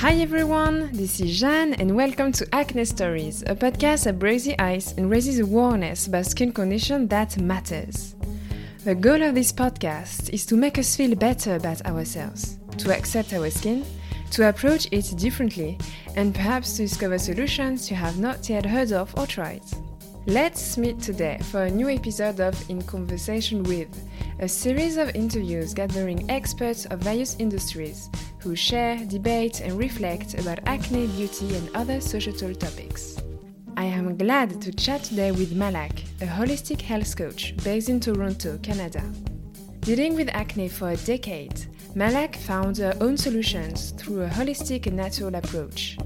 Hi everyone, this is Jeanne and welcome to Acne Stories, a podcast that breaks the ice and raises awareness about skin condition that matters. The goal of this podcast is to make us feel better about ourselves, to accept our skin, to approach it differently, and perhaps to discover solutions you have not yet heard of or tried. Let's meet today for a new episode of In Conversation with, a series of interviews gathering experts of various industries who share, debate, and reflect about acne, beauty, and other societal topics. I am glad to chat today with Malak, a holistic health coach based in Toronto, Canada. Dealing with acne for a decade, Malak found her own solutions through a holistic and natural approach.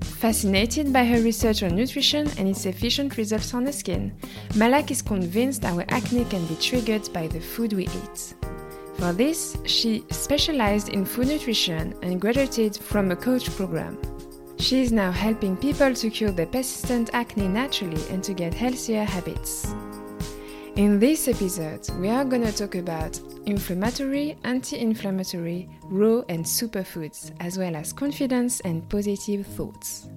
Fascinated by her research on nutrition and its efficient results on the skin, Malak is convinced our acne can be triggered by the food we eat. For this, she specialized in food nutrition and graduated from a coach program. She is now helping people to cure their persistent acne naturally and to get healthier habits. In this episode, we are going to talk about inflammatory, anti inflammatory, raw, and superfoods, as well as confidence and positive thoughts.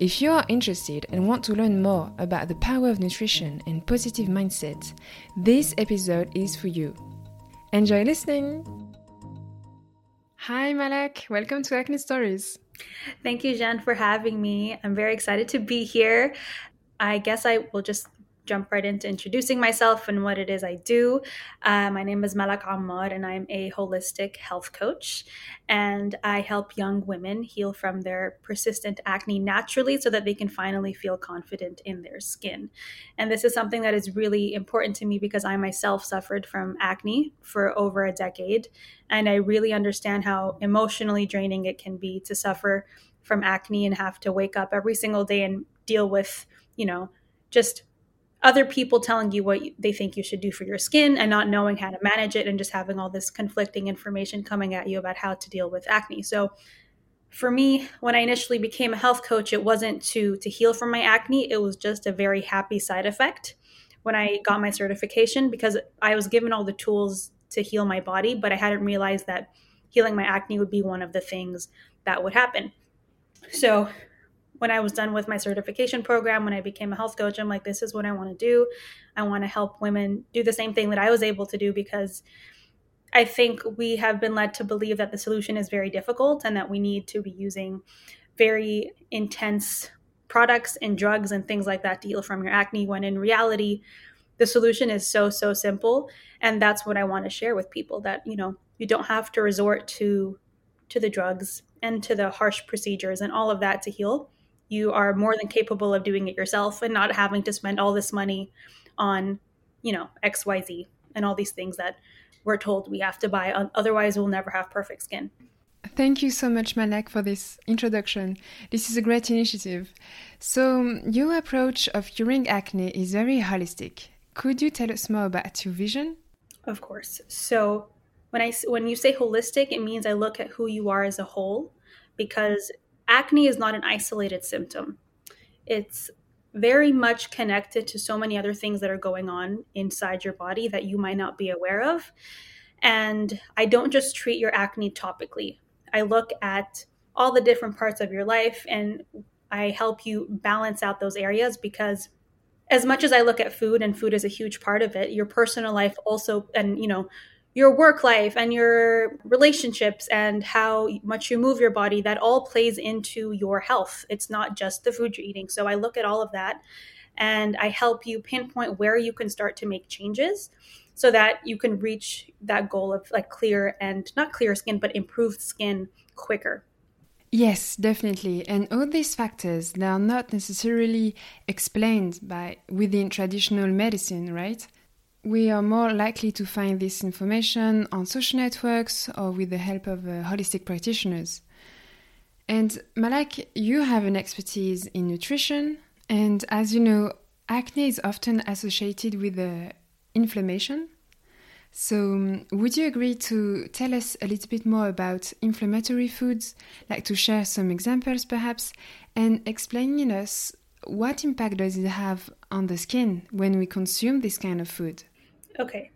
If you are interested and want to learn more about the power of nutrition and positive mindset, this episode is for you. Enjoy listening! Hi, Malak. Welcome to Acne Stories. Thank you, Jen, for having me. I'm very excited to be here. I guess I will just jump right into introducing myself and what it is I do. Uh, my name is Malak Ammar, and I'm a holistic health coach. And I help young women heal from their persistent acne naturally so that they can finally feel confident in their skin. And this is something that is really important to me because I myself suffered from acne for over a decade. And I really understand how emotionally draining it can be to suffer from acne and have to wake up every single day and deal with, you know, just other people telling you what they think you should do for your skin and not knowing how to manage it and just having all this conflicting information coming at you about how to deal with acne. So for me, when I initially became a health coach, it wasn't to to heal from my acne, it was just a very happy side effect when I got my certification because I was given all the tools to heal my body, but I hadn't realized that healing my acne would be one of the things that would happen. So when I was done with my certification program, when I became a health coach, I'm like, this is what I want to do. I want to help women do the same thing that I was able to do because I think we have been led to believe that the solution is very difficult and that we need to be using very intense products and drugs and things like that to heal from your acne when in reality the solution is so so simple and that's what I want to share with people that you know you don't have to resort to to the drugs and to the harsh procedures and all of that to heal you are more than capable of doing it yourself and not having to spend all this money on, you know, XYZ and all these things that we're told we have to buy. Otherwise, we'll never have perfect skin. Thank you so much, Malak, for this introduction. This is a great initiative. So, your approach of curing acne is very holistic. Could you tell us more about your vision? Of course. So, when I when you say holistic, it means I look at who you are as a whole because acne is not an isolated symptom. It's very much connected to so many other things that are going on inside your body that you might not be aware of. And I don't just treat your acne topically, I look at all the different parts of your life and I help you balance out those areas because as much as I look at food and food is a huge part of it, your personal life also and you know your work life and your relationships and how much you move your body that all plays into your health it's not just the food you're eating so i look at all of that and i help you pinpoint where you can start to make changes so that you can reach that goal of like clear and not clear skin but improved skin quicker Yes, definitely. And all these factors, they are not necessarily explained by within traditional medicine, right? We are more likely to find this information on social networks or with the help of uh, holistic practitioners. And Malak, you have an expertise in nutrition, and as you know, acne is often associated with uh, inflammation. So, um, would you agree to tell us a little bit more about inflammatory foods, like to share some examples perhaps, and explaining us what impact does it have on the skin when we consume this kind of food? Okay.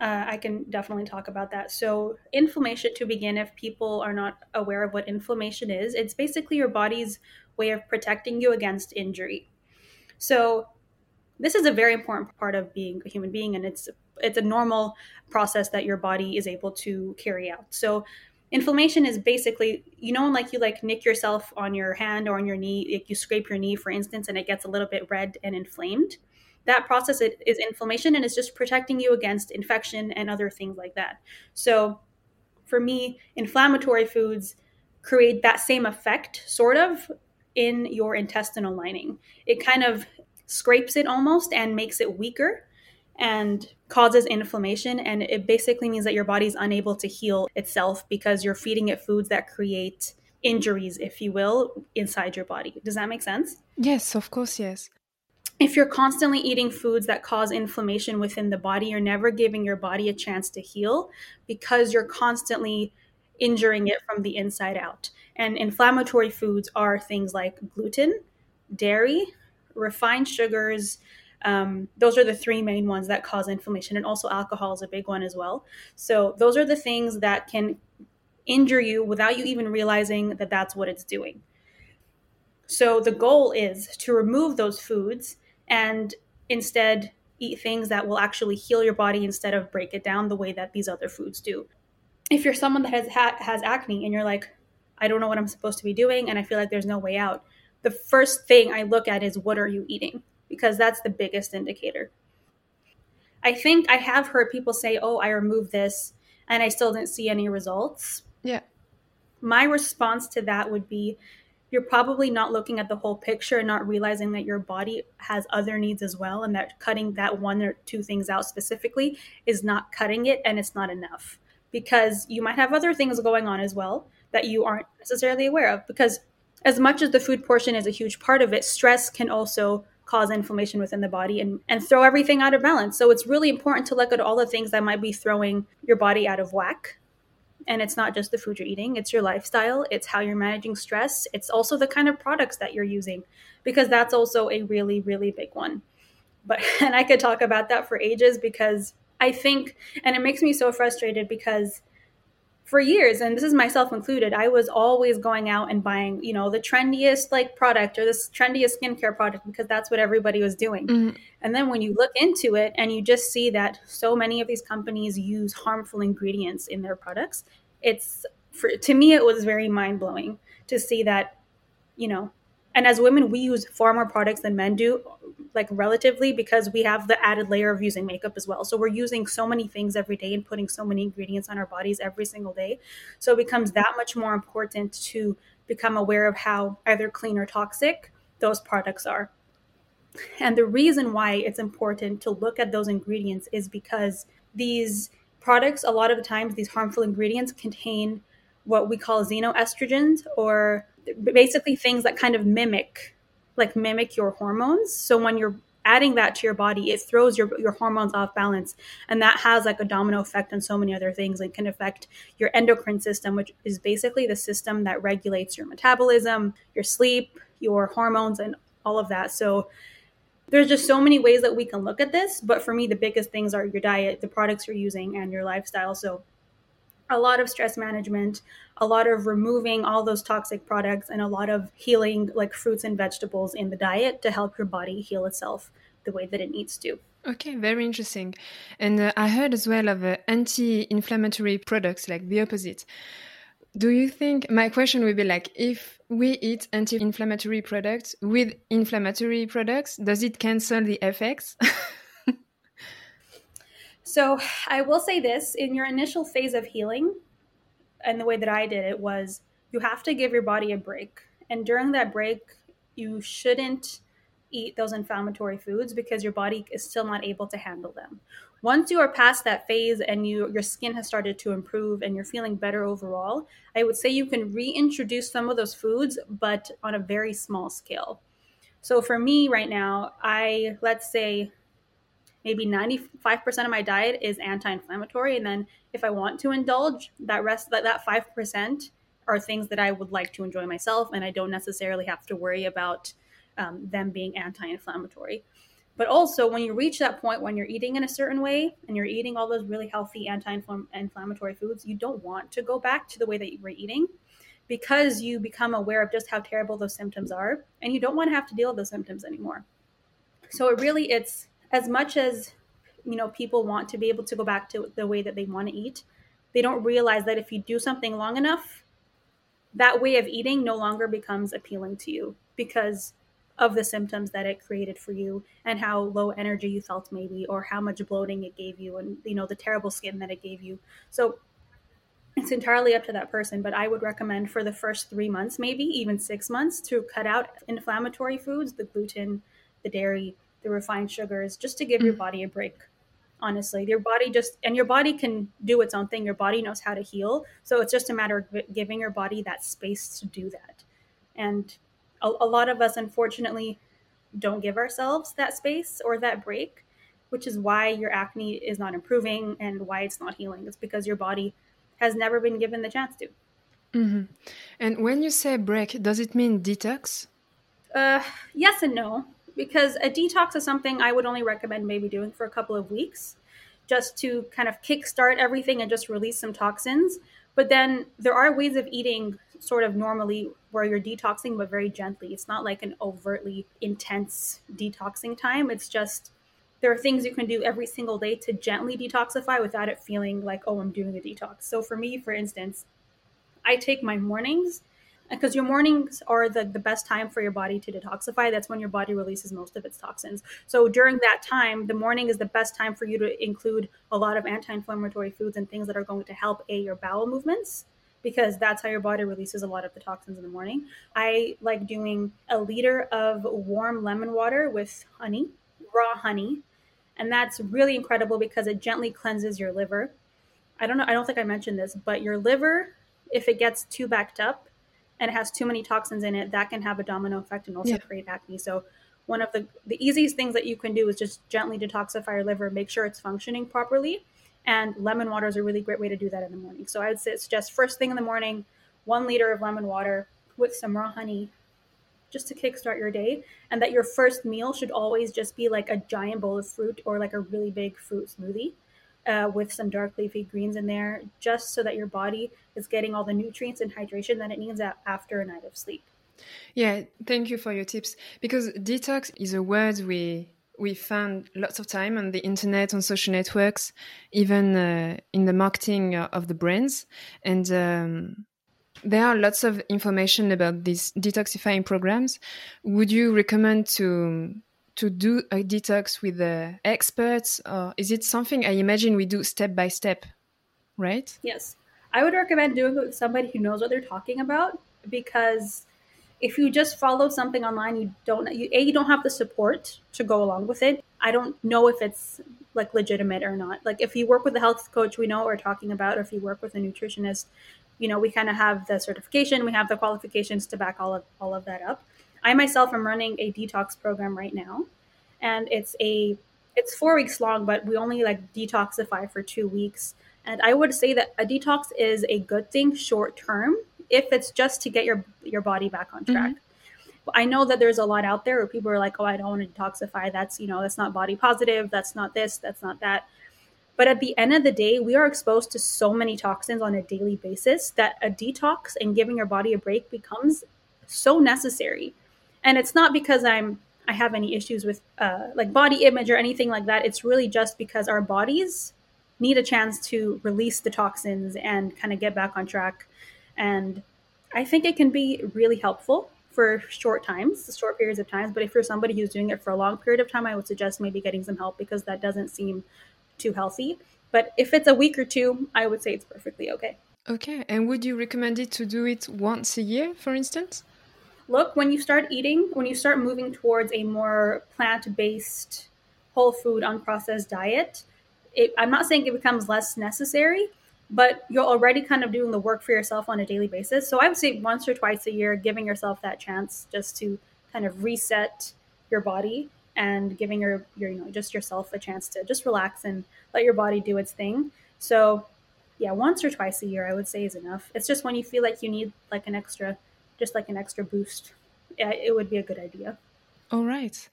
uh, I can definitely talk about that. So, inflammation, to begin, if people are not aware of what inflammation is, it's basically your body's way of protecting you against injury. So, this is a very important part of being a human being, and it's it's a normal process that your body is able to carry out. So, inflammation is basically you know like you like nick yourself on your hand or on your knee like you scrape your knee for instance and it gets a little bit red and inflamed that process is inflammation and it's just protecting you against infection and other things like that. So for me, inflammatory foods create that same effect, sort of, in your intestinal lining. It kind of scrapes it almost and makes it weaker and causes inflammation. And it basically means that your body's unable to heal itself because you're feeding it foods that create injuries, if you will, inside your body. Does that make sense? Yes, of course, yes if you're constantly eating foods that cause inflammation within the body, you're never giving your body a chance to heal because you're constantly injuring it from the inside out. And inflammatory foods are things like gluten, dairy, refined sugars. Um, those are the three main ones that cause inflammation. And also, alcohol is a big one as well. So, those are the things that can injure you without you even realizing that that's what it's doing. So, the goal is to remove those foods and instead eat things that will actually heal your body instead of break it down the way that these other foods do. If you're someone that has ha- has acne and you're like, I don't know what I'm supposed to be doing and I feel like there's no way out, the first thing I look at is what are you eating? Because that's the biggest indicator. I think I have heard people say, "Oh, I removed this and I still didn't see any results." Yeah. My response to that would be you're probably not looking at the whole picture and not realizing that your body has other needs as well and that cutting that one or two things out specifically is not cutting it and it's not enough. Because you might have other things going on as well that you aren't necessarily aware of. Because as much as the food portion is a huge part of it stress can also cause inflammation within the body and, and throw everything out of balance. So it's really important to look at all the things that might be throwing your body out of whack and it's not just the food you're eating, it's your lifestyle, it's how you're managing stress, it's also the kind of products that you're using, because that's also a really, really big one. But, and I could talk about that for ages because I think, and it makes me so frustrated because for years, and this is myself included, I was always going out and buying, you know, the trendiest like product or this trendiest skincare product because that's what everybody was doing. Mm-hmm. And then when you look into it and you just see that so many of these companies use harmful ingredients in their products, it's for to me it was very mind blowing to see that, you know, and as women we use far more products than men do like relatively because we have the added layer of using makeup as well. So we're using so many things every day and putting so many ingredients on our bodies every single day. So it becomes that much more important to become aware of how either clean or toxic those products are. And the reason why it's important to look at those ingredients is because these products a lot of the times these harmful ingredients contain what we call xenoestrogens or basically things that kind of mimic like mimic your hormones. So when you're adding that to your body it throws your, your hormones off balance. And that has like a domino effect on so many other things. It can affect your endocrine system which is basically the system that regulates your metabolism your sleep your hormones and all of that. So there's just so many ways that we can look at this. But for me the biggest things are your diet the products you're using and your lifestyle. So a lot of stress management, a lot of removing all those toxic products, and a lot of healing like fruits and vegetables in the diet to help your body heal itself the way that it needs to. Okay, very interesting. And uh, I heard as well of uh, anti inflammatory products, like the opposite. Do you think my question would be like if we eat anti inflammatory products with inflammatory products, does it cancel the effects? So I will say this in your initial phase of healing, and the way that I did it was you have to give your body a break. And during that break, you shouldn't eat those inflammatory foods because your body is still not able to handle them. Once you are past that phase and you your skin has started to improve and you're feeling better overall, I would say you can reintroduce some of those foods but on a very small scale. So for me right now, I let's say maybe 95% of my diet is anti-inflammatory and then if i want to indulge that rest that, that 5% are things that i would like to enjoy myself and i don't necessarily have to worry about um, them being anti-inflammatory But also, when you reach that point when you're eating in a certain way and you're eating all those really healthy anti inflammatory foods, you don't want to go back to the way that you were eating because you become aware of just how terrible those symptoms are and you don't want to have to deal with those symptoms anymore. So, it really, it's as much as you know people want to be able to go back to the way that they want to eat they don't realize that if you do something long enough that way of eating no longer becomes appealing to you because of the symptoms that it created for you and how low energy you felt maybe or how much bloating it gave you and you know the terrible skin that it gave you. So it's entirely up to that person but i would recommend for the first three months maybe even six months to cut out inflammatory foods the gluten the dairy the refined sugars just to give mm. your body a break honestly. Your body just and your body can do its own thing. Your body knows how to heal. So it's just a matter of giving your body that space to do that. And a, a lot of us unfortunately don't give ourselves that space or that break which is why your acne is not improving and why it's not healing. It's because your body has never been given the chance to. Mm-hmm. and when you say break does it mean detox? Uh, yes and no because a detox is something I would only recommend maybe doing for a couple of weeks just to kind of kickstart everything and just release some toxins. But then there are ways of eating sort of normally where you're detoxing, but very gently. It's not like an overtly intense detoxing time. It's just there are things you can do every single day to gently detoxify without it feeling like, oh, I'm doing a detox. So for me, for instance, I take my mornings because your mornings are the, the best time for your body to detoxify that's when your body releases most of its toxins. So during that time the morning is the best time for you to include a lot of anti-inflammatory foods and things that are going to help a your bowel movements because that's how your body releases a lot of the toxins in the morning. I like doing a liter of warm lemon water with honey raw honey and that's really incredible because it gently cleanses your liver. I don't know i don't think i mentioned this but your liver if it gets too backed up and it has too many toxins in it, that can have a domino effect and also yeah. create acne. So one of the the easiest things that you can do is just gently detoxify your liver, make sure it's functioning properly. And lemon water is a really great way to do that in the morning. So I would suggest first thing in the morning, one liter of lemon water with some raw honey just to kickstart your day. And that your first meal should always just be like a giant bowl of fruit or like a really big fruit smoothie uh, with some dark leafy greens in there, just so that your body is getting all the nutrients and hydration that it needs after a night of sleep. Yeah, thank you for your tips. Because detox is a word we we found lots of time on the internet, on social networks, even uh, in the marketing of the brands, and um, there are lots of information about these detoxifying programs. Would you recommend to to do a detox with the experts or is it something i imagine we do step by step right? Yes. I would recommend doing it with somebody who knows what they're talking about because if you just follow something online you don't you a you don't have the support to go along with it. I don't know if it's like legitimate or not. Like if you work with a health coach we know what we're talking about. Or if you work with a nutritionist you know we kind of have the certification we have the qualifications to back all of all of that up I myself am running a detox program right now, and it's a it's four weeks long, but we only like detoxify for two weeks. And I would say that a detox is a good thing short term if it's just to get your your body back on track. Mm-hmm. I know that there's a lot out there where people are like, "Oh, I don't want to detoxify. That's you know, that's not body positive. That's not this. That's not that." But at the end of the day, we are exposed to so many toxins on a daily basis that a detox and giving your body a break becomes so necessary and it's not because i'm i have any issues with uh, like body image or anything like that. It's really just because our bodies need a chance to release the toxins and kind of get back on track. And i think it can be really helpful for short times short periods of times. But if you're somebody who's doing it for a long period of time i would suggest maybe getting some help because that doesn't seem too healthy. But if it's a week or two i would say it's perfectly okay. Okay. And would you recommend it to do it once a year for instance look when you start eating when you start moving towards a more plant-based whole food unprocessed diet it, i'm not saying it becomes less necessary but you're already kind of doing the work for yourself on a daily basis. So i would say once or twice a year giving yourself that chance just to kind of reset your body and giving your, your you know just yourself a chance to just relax and let your body do its thing. So yeah once or twice a year i would say is enough. It's just when you feel like you need like an extra just like an extra boost, it would be a good idea. All right.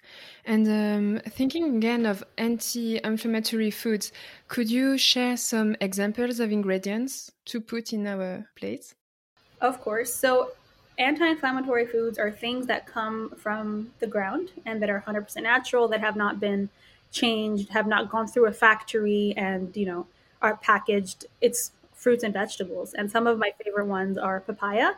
And um, thinking again of anti inflammatory foods, could you share some examples of ingredients to put in our plates? Of course. So, anti inflammatory foods are things that come from the ground and that are 100% natural, that have not been changed, have not gone through a factory, and, you know, are packaged. It's fruits and vegetables. And some of my favorite ones are papaya,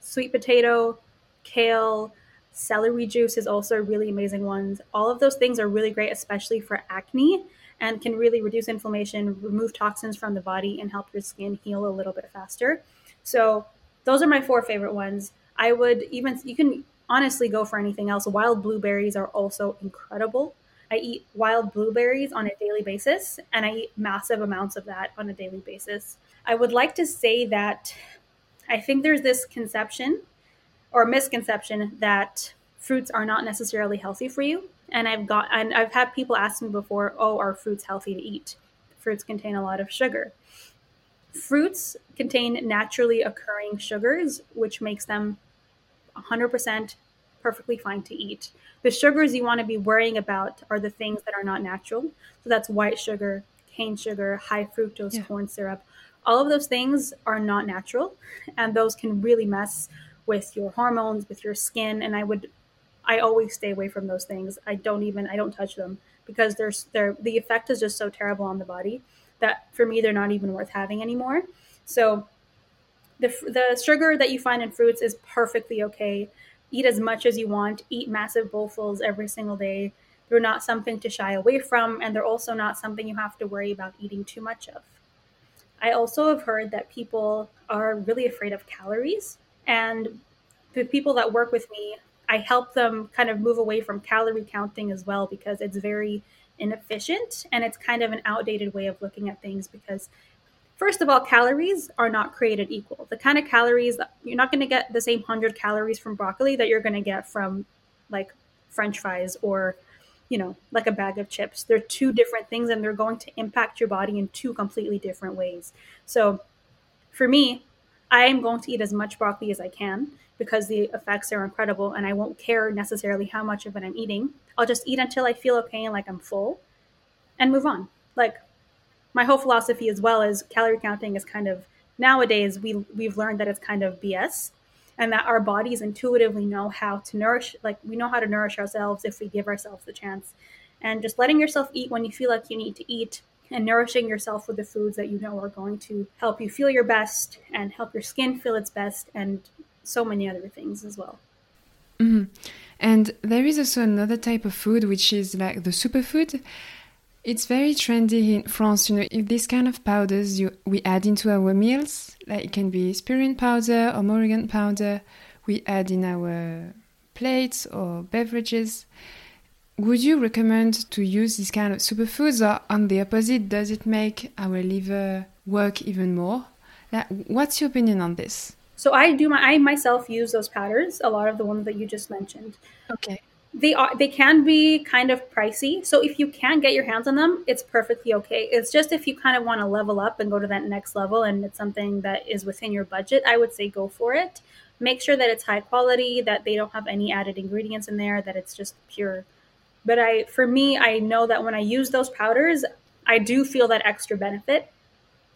sweet potato, kale, Celery juice is also really amazing one. All of those things are really great, especially for acne, and can really reduce inflammation, remove toxins from the body, and help your skin heal a little bit faster. So those are my four favorite ones. I would even you can honestly go for anything else. Wild blueberries are also incredible. I eat wild blueberries on a daily basis, and I eat massive amounts of that on a daily basis. I would like to say that I think there's this conception or misconception that fruits are not necessarily healthy for you. And I've got and I've had people ask me before, "Oh, are fruits healthy to eat?" Fruits contain a lot of sugar. Fruits contain naturally occurring sugars, which makes them 100% perfectly fine to eat. The sugars you want to be worrying about are the things that are not natural. So that's white sugar, cane sugar, high fructose yeah. corn syrup. All of those things are not natural, and those can really mess with your hormones, with your skin, and I would I always stay away from those things. I don't even I don't touch them because there's they're the effect is just so terrible on the body that for me they're not even worth having anymore. So the the sugar that you find in fruits is perfectly okay. Eat as much as you want. Eat massive bowlfuls every single day. They're not something to shy away from, and they're also not something you have to worry about eating too much of. I also have heard that people are really afraid of calories and the people that work with me, I help them kind of move away from calorie counting as well because it's very inefficient and it's kind of an outdated way of looking at things because first of all calories are not created equal. The kind of calories you're not going to get the same 100 calories from broccoli that you're going to get from like french fries or you know like a bag of chips they're two different things and they're going to impact your body in two completely different ways so for me I am going to eat as much broccoli as I can because the effects are incredible and I won't care necessarily how much of it I'm eating. I'll just eat until I feel okay and like I'm full and move on. Like my whole philosophy as well is calorie counting is kind of nowadays we we've learned that it's kind of BS and that our bodies intuitively know how to nourish like we know how to nourish ourselves if we give ourselves the chance. And just letting yourself eat when you feel like you need to eat and nourishing yourself with the foods that you know are going to help you feel your best and help your skin feel its best and so many other things as well. Mm-hmm. And there is also another type of food which is like the superfood. It's very trendy in France. You know, if this kind of powders you we add into our meals, like it can be spiruline powder or moringa powder, we add in our plates or beverages. Would you recommend to use this kind of superfoods, or on the opposite, does it make our liver work even more? Like, What's your opinion on this? So I do my I myself use those powders, a lot of the ones that you just mentioned. Okay. They are they can be kind of pricey. So if you can get your hands on them, it's perfectly okay. It's just if you kind of want to level up and go to that next level and it's something that is within your budget, I would say go for it. Make sure that it's high quality, that they don't have any added ingredients in there, that it's just pure but I, for me, I know that when I use those powders, I do feel that extra benefit,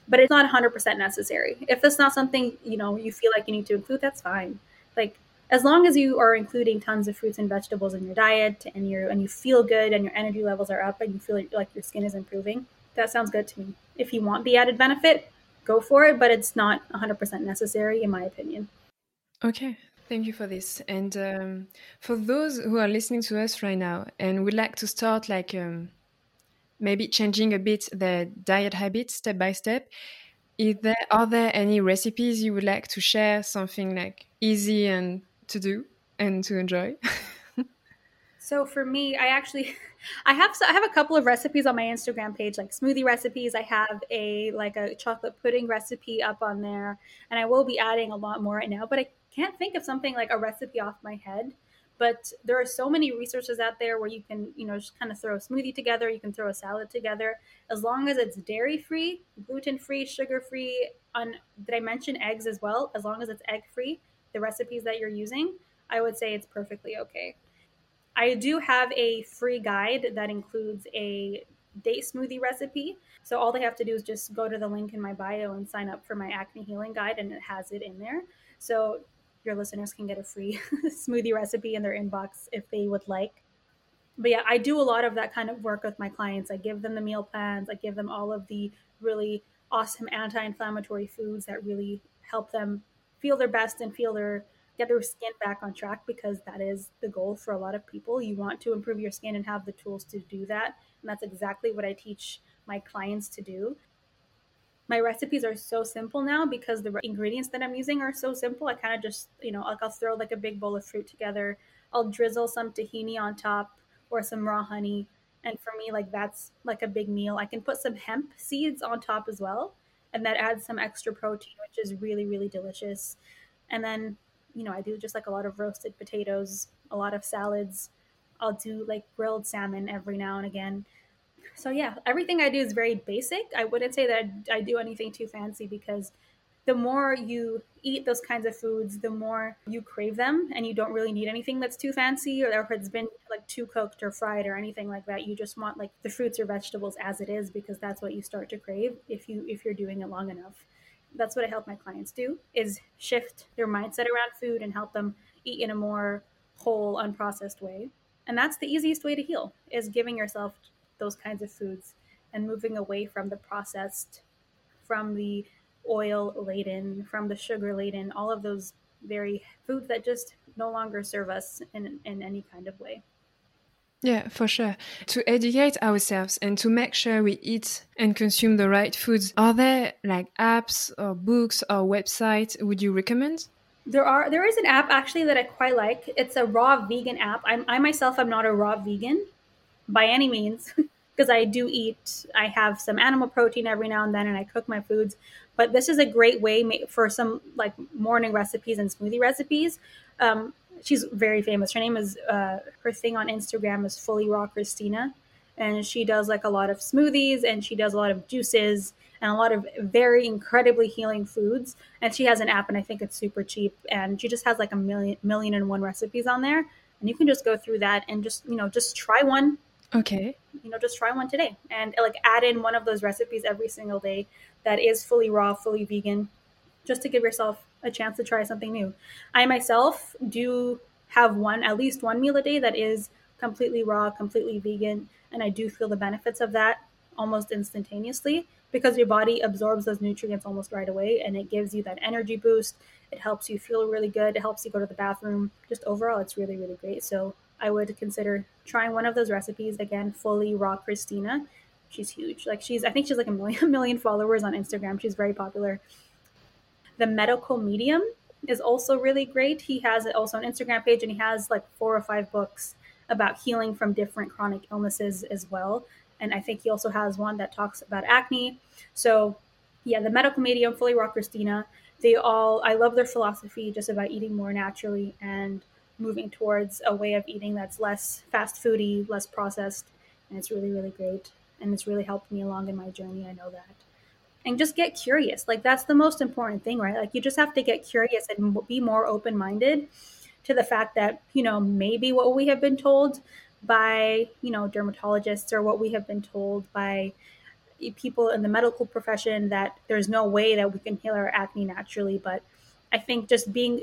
but it's not 100% necessary. If it's not something, you know, you feel like you need to include, that's fine. Like, as long as you are including tons of fruits and vegetables in your diet and you and you feel good and your energy levels are up and you feel like your skin is improving, that sounds good to me. If you want the added benefit, go for it, but it's not 100% necessary in my opinion. Okay, Thank you for this. And um, for those who are listening to us right now and would like to start, like um, maybe changing a bit their diet habits step by step, is there are there any recipes you would like to share? Something like easy and to do and to enjoy. so for me, I actually. I have I have a couple of recipes on my Instagram page, like smoothie recipes. I have a like a chocolate pudding recipe up on there, and I will be adding a lot more right now. But I can't think of something like a recipe off my head but there are so many resources out there where you can you know just kind of throw a smoothie together you can throw a salad together as long as it's dairy free gluten free sugar free on did i mention eggs as well as long as it's egg free the recipes that you're using i would say it's perfectly okay I do have a free guide that includes a date smoothie recipe. So all they have to do is just go to the link in my bio and sign up for my acne healing guide, and it has it in there. So your listeners can get a free smoothie recipe in their inbox if they would like. But yeah, I do a lot of that kind of work with my clients. I give them the meal plans, I give them all of the really awesome anti inflammatory foods that really help them feel their best and feel their get their skin back on track because that is the goal for a lot of people. You want to improve your skin and have the tools to do that. And that's exactly what I teach my clients to do my recipes are so simple now because the ingredients that I'm using are so simple. I kind of just, you know, like I'll throw like a big bowl of fruit together. I'll drizzle some tahini on top or some raw honey. And for me, like that's like a big meal. I can put some hemp seeds on top as well. And that adds some extra protein, which is really, really delicious. And then, you know, I do just like a lot of roasted potatoes, a lot of salads. I'll do like grilled salmon every now and again so yeah, everything I do is very basic. I wouldn't say that I do anything too fancy because the more you eat those kinds of foods, the more you crave them, and you don't really need anything that's too fancy or if it's been like too cooked or fried or anything like that. You just want like the fruits or vegetables as it is because that's what you start to crave if you if you're doing it long enough. That's what I help my clients do is shift their mindset around food and help them eat in a more whole, unprocessed way. And that's the easiest way to heal is giving yourself those kinds of foods and moving away from the processed, from the oil laden, from the sugar laden, all of those very foods that just no longer serve us in, in any kind of way. Yeah, for sure. To educate ourselves and to make sure we eat and consume the right foods, are there like apps or books or websites would you recommend? There are there is an app actually that I quite like. It's a raw vegan app. I'm, I myself am not a raw vegan by any means. because I do eat, I have some animal protein every now and then, and I cook my foods. But this is a great way for some like morning recipes and smoothie recipes. Um, she's very famous. Her name is uh, her thing on Instagram is Fully Raw Christina, and she does like a lot of smoothies and she does a lot of juices and a lot of very incredibly healing foods. And she has an app, and I think it's super cheap. And she just has like a million million and one recipes on there, and you can just go through that and just you know just try one Okay. You know, just try one today and like add in one of those recipes every single day that is fully raw, fully vegan, just to give yourself a chance to try something new. I myself do have one, at least one meal a day that is completely raw, completely vegan, and I do feel the benefits of that almost instantaneously because your body absorbs those nutrients almost right away and it gives you that energy boost. It helps you feel really good. It helps you go to the bathroom. Just overall, it's really, really great. So I would consider trying one of those recipes again, fully raw Christina. She's huge. Like she's, I think she's like a million million followers on Instagram. She's very popular. The medical medium is also really great. He has also an Instagram page and he has like four or five books about healing from different chronic illnesses as well. And I think he also has one that talks about acne. So, yeah, the medical medium, fully raw Christina. They all, I love their philosophy just about eating more naturally and moving towards a way of eating that's less fast foody, less processed, and it's really really great and it's really helped me along in my journey. I know that. And just get curious. Like that's the most important thing, right? Like you just have to get curious and be more open-minded to the fact that, you know, maybe what we have been told by, you know, dermatologists or what we have been told by people in the medical profession that there's no way that we can heal our acne naturally, but I think just being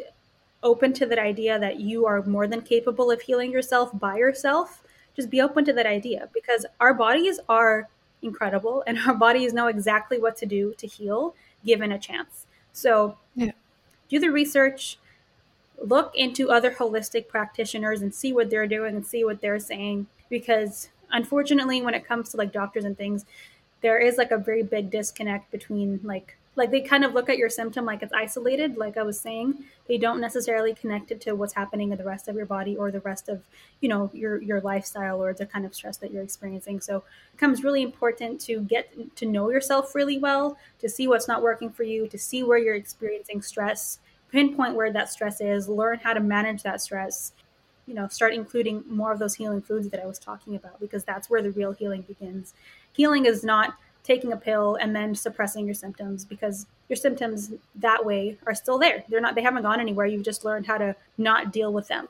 open to that idea that you are more than capable of healing yourself by yourself, just be open to that idea because our bodies are incredible and our bodies know exactly what to do to heal given a chance. So, yeah. do the research, look into other holistic practitioners and see what they're doing and see what they're saying because unfortunately when it comes to like doctors and things there is like a very big disconnect between like like they kind of look at your symptom like it's isolated like i was saying. They don't necessarily connect it to what's happening in the rest of your body or the rest of you know your your lifestyle or the kind of stress that you're experiencing. So it becomes really important to get to know yourself really well to see what's not working for you to see where you're experiencing stress pinpoint where that stress is learn how to manage that stress you know start including more of those healing foods that i was talking about because that's where the real healing begins. Healing is not taking a pill and then suppressing your symptoms because your symptoms that way are still there. They're not they haven't gone anywhere. You've just learned how to not deal with them.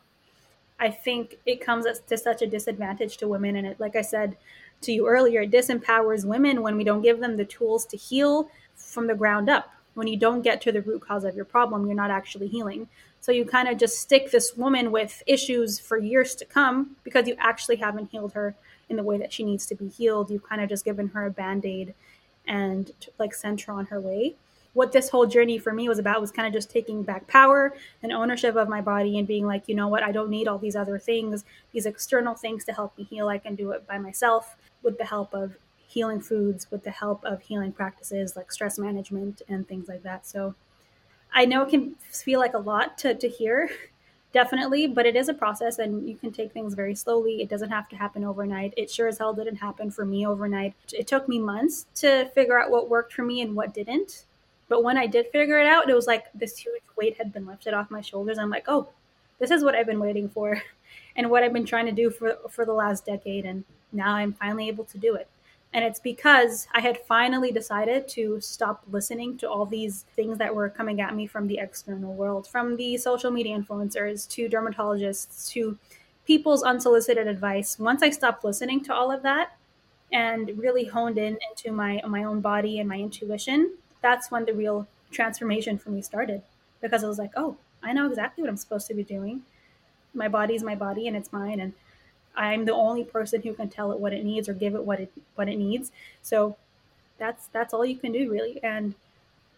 I think it comes to such a disadvantage to women. And it, like I said to you earlier, it disempowers women when we don't give them the tools to heal from the ground up. When you don't get to the root cause of your problem, you're not actually healing. So you kind of just stick this woman with issues for years to come because you actually haven't healed her in the way that she needs to be healed. You've kind of just given her a band aid and like sent her on her way what this whole journey for me was about was kind of just taking back power and ownership of my body and being like, you know what, I don't need all these other things, these external things to help me heal. I can do it by myself with the help of healing foods, with the help of healing practices like stress management and things like that. So I know it can feel like a lot to, to hear, definitely, but it is a process and you can take things very slowly. It doesn't have to happen overnight. It sure as hell didn't happen for me overnight. It took me months to figure out what worked for me and what didn't. But when I did figure it out, it was like this huge weight had been lifted off my shoulders. I'm like, oh, this is what I've been waiting for and what I've been trying to do for, for the last decade. And now I'm finally able to do it. And it's because I had finally decided to stop listening to all these things that were coming at me from the external world, from the social media influencers to dermatologists to people's unsolicited advice. Once I stopped listening to all of that and really honed in into my my own body and my intuition, that's when the real transformation for me started because I was like, oh, I know exactly what I'm supposed to be doing. My body is my body and it's mine and I'm the only person who can tell it what it needs or give it what it what it needs. So that's that's all you can do really. And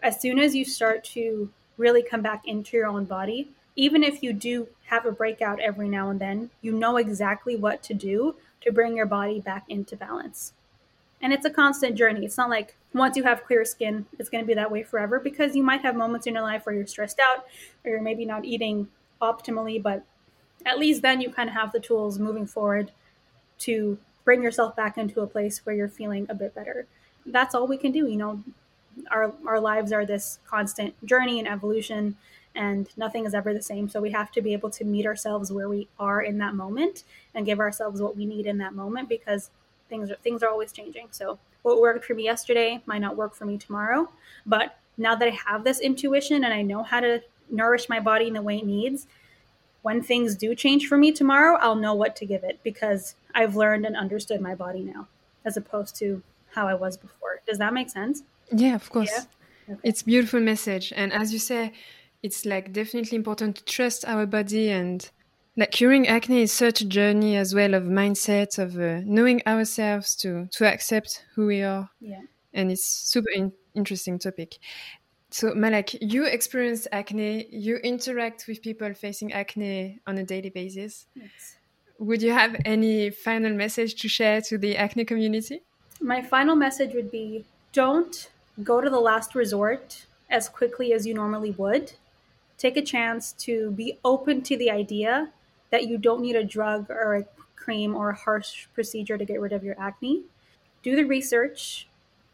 as soon as you start to really come back into your own body, even if you do have a breakout every now and then, you know exactly what to do to bring your body back into balance. And it's a constant journey. It's not like once you have clear skin, it's going to be that way forever because you might have moments in your life where you're stressed out or you're maybe not eating optimally, but at least then you kind of have the tools moving forward to bring yourself back into a place where you're feeling a bit better. That's all we can do. You know, our, our lives are this constant journey and evolution, and nothing is ever the same. So we have to be able to meet ourselves where we are in that moment and give ourselves what we need in that moment because things are, things are always changing. So what worked for me yesterday might not work for me tomorrow. But now that I have this intuition and I know how to nourish my body in the way it needs, when things do change for me tomorrow, I'll know what to give it because I've learned and understood my body now, as opposed to how I was before. Does that make sense? Yeah, of course. Yeah? Okay. It's beautiful message, and as you say, it's like definitely important to trust our body and like curing acne is such a journey as well of mindset of uh, knowing ourselves to to accept who we are yeah and it's super in- interesting topic so malak you experience acne you interact with people facing acne on a daily basis. Yes. would you have any final message to share to the acne community? My final message would be don't go to the last resort as quickly as you normally would. Take a chance to be open to the idea that you don't need a drug or a cream or a harsh procedure to get rid of your acne. Do the research,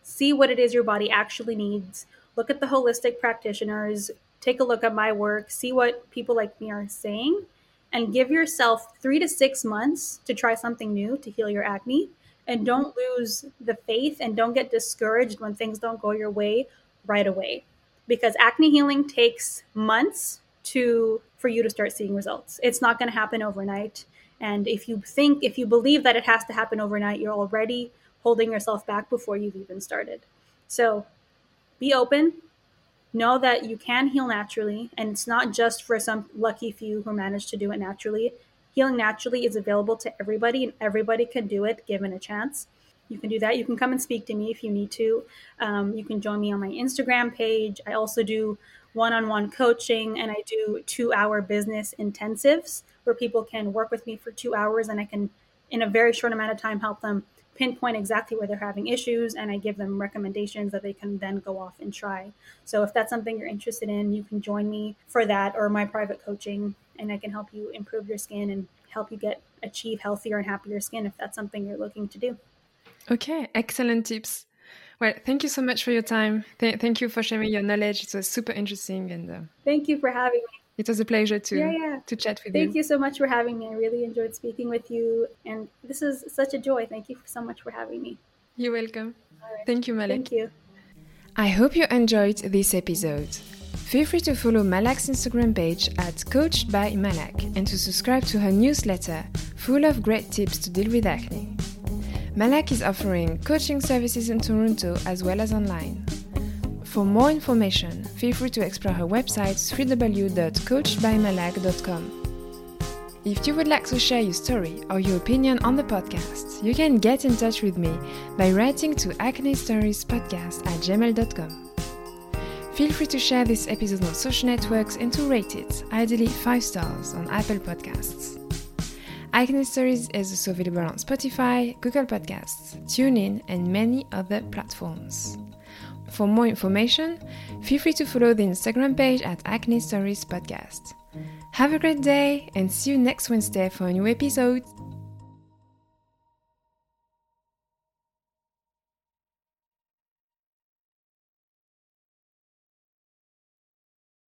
see what it is your body actually needs, look at the holistic practitioners, take a look at my work, see what people like me are saying, and give yourself three to six months to try something new to heal your acne. And don't lose the faith and don't get discouraged when things don't go your way right away. Because acne healing takes months to for you to start seeing results. It's not going to happen overnight. And if you think, if you believe that it has to happen overnight, you're already holding yourself back before you've even started. So be open. Know that you can heal naturally, and it's not just for some lucky few who manage to do it naturally. Healing naturally is available to everybody, and everybody can do it given a chance. You can do that. You can come and speak to me if you need to. Um, you can join me on my Instagram page. I also do one on one coaching and I do two hour business intensives where people can work with me for two hours and I can, in a very short amount of time, help them pinpoint exactly where they're having issues and I give them recommendations that they can then go off and try. So if that's something you're interested in, you can join me for that or my private coaching and I can help you improve your skin and help you get achieve healthier and happier skin if that's something you're looking to do. Okay, excellent tips. Well, thank you so much for your time. Th- thank you for sharing your knowledge. It was super interesting, and uh, thank you for having me. It was a pleasure to yeah, yeah. to chat with thank you. Thank you so much for having me. I really enjoyed speaking with you, and this is such a joy. Thank you so much for having me. You're welcome. Thank you, Malek. Thank you. I hope you enjoyed this episode. Feel free to follow Malak's Instagram page at Coached by Malak and to subscribe to her newsletter full of great tips to deal with acne. Malak is offering coaching services in Toronto as well as online. For more information, feel free to explore her website www.coachedbymalak.com. If you would like to share your story or your opinion on the podcast, you can get in touch with me by writing to acne stories podcast at gmail.com. Feel free to share this episode on social networks and to rate it, ideally 5 stars, on Apple Podcasts. Acne Stories is also available on Spotify, Google Podcasts, TuneIn, and many other platforms. For more information, feel free to follow the Instagram page at Acne Stories Podcast. Have a great day and see you next Wednesday for a new episode.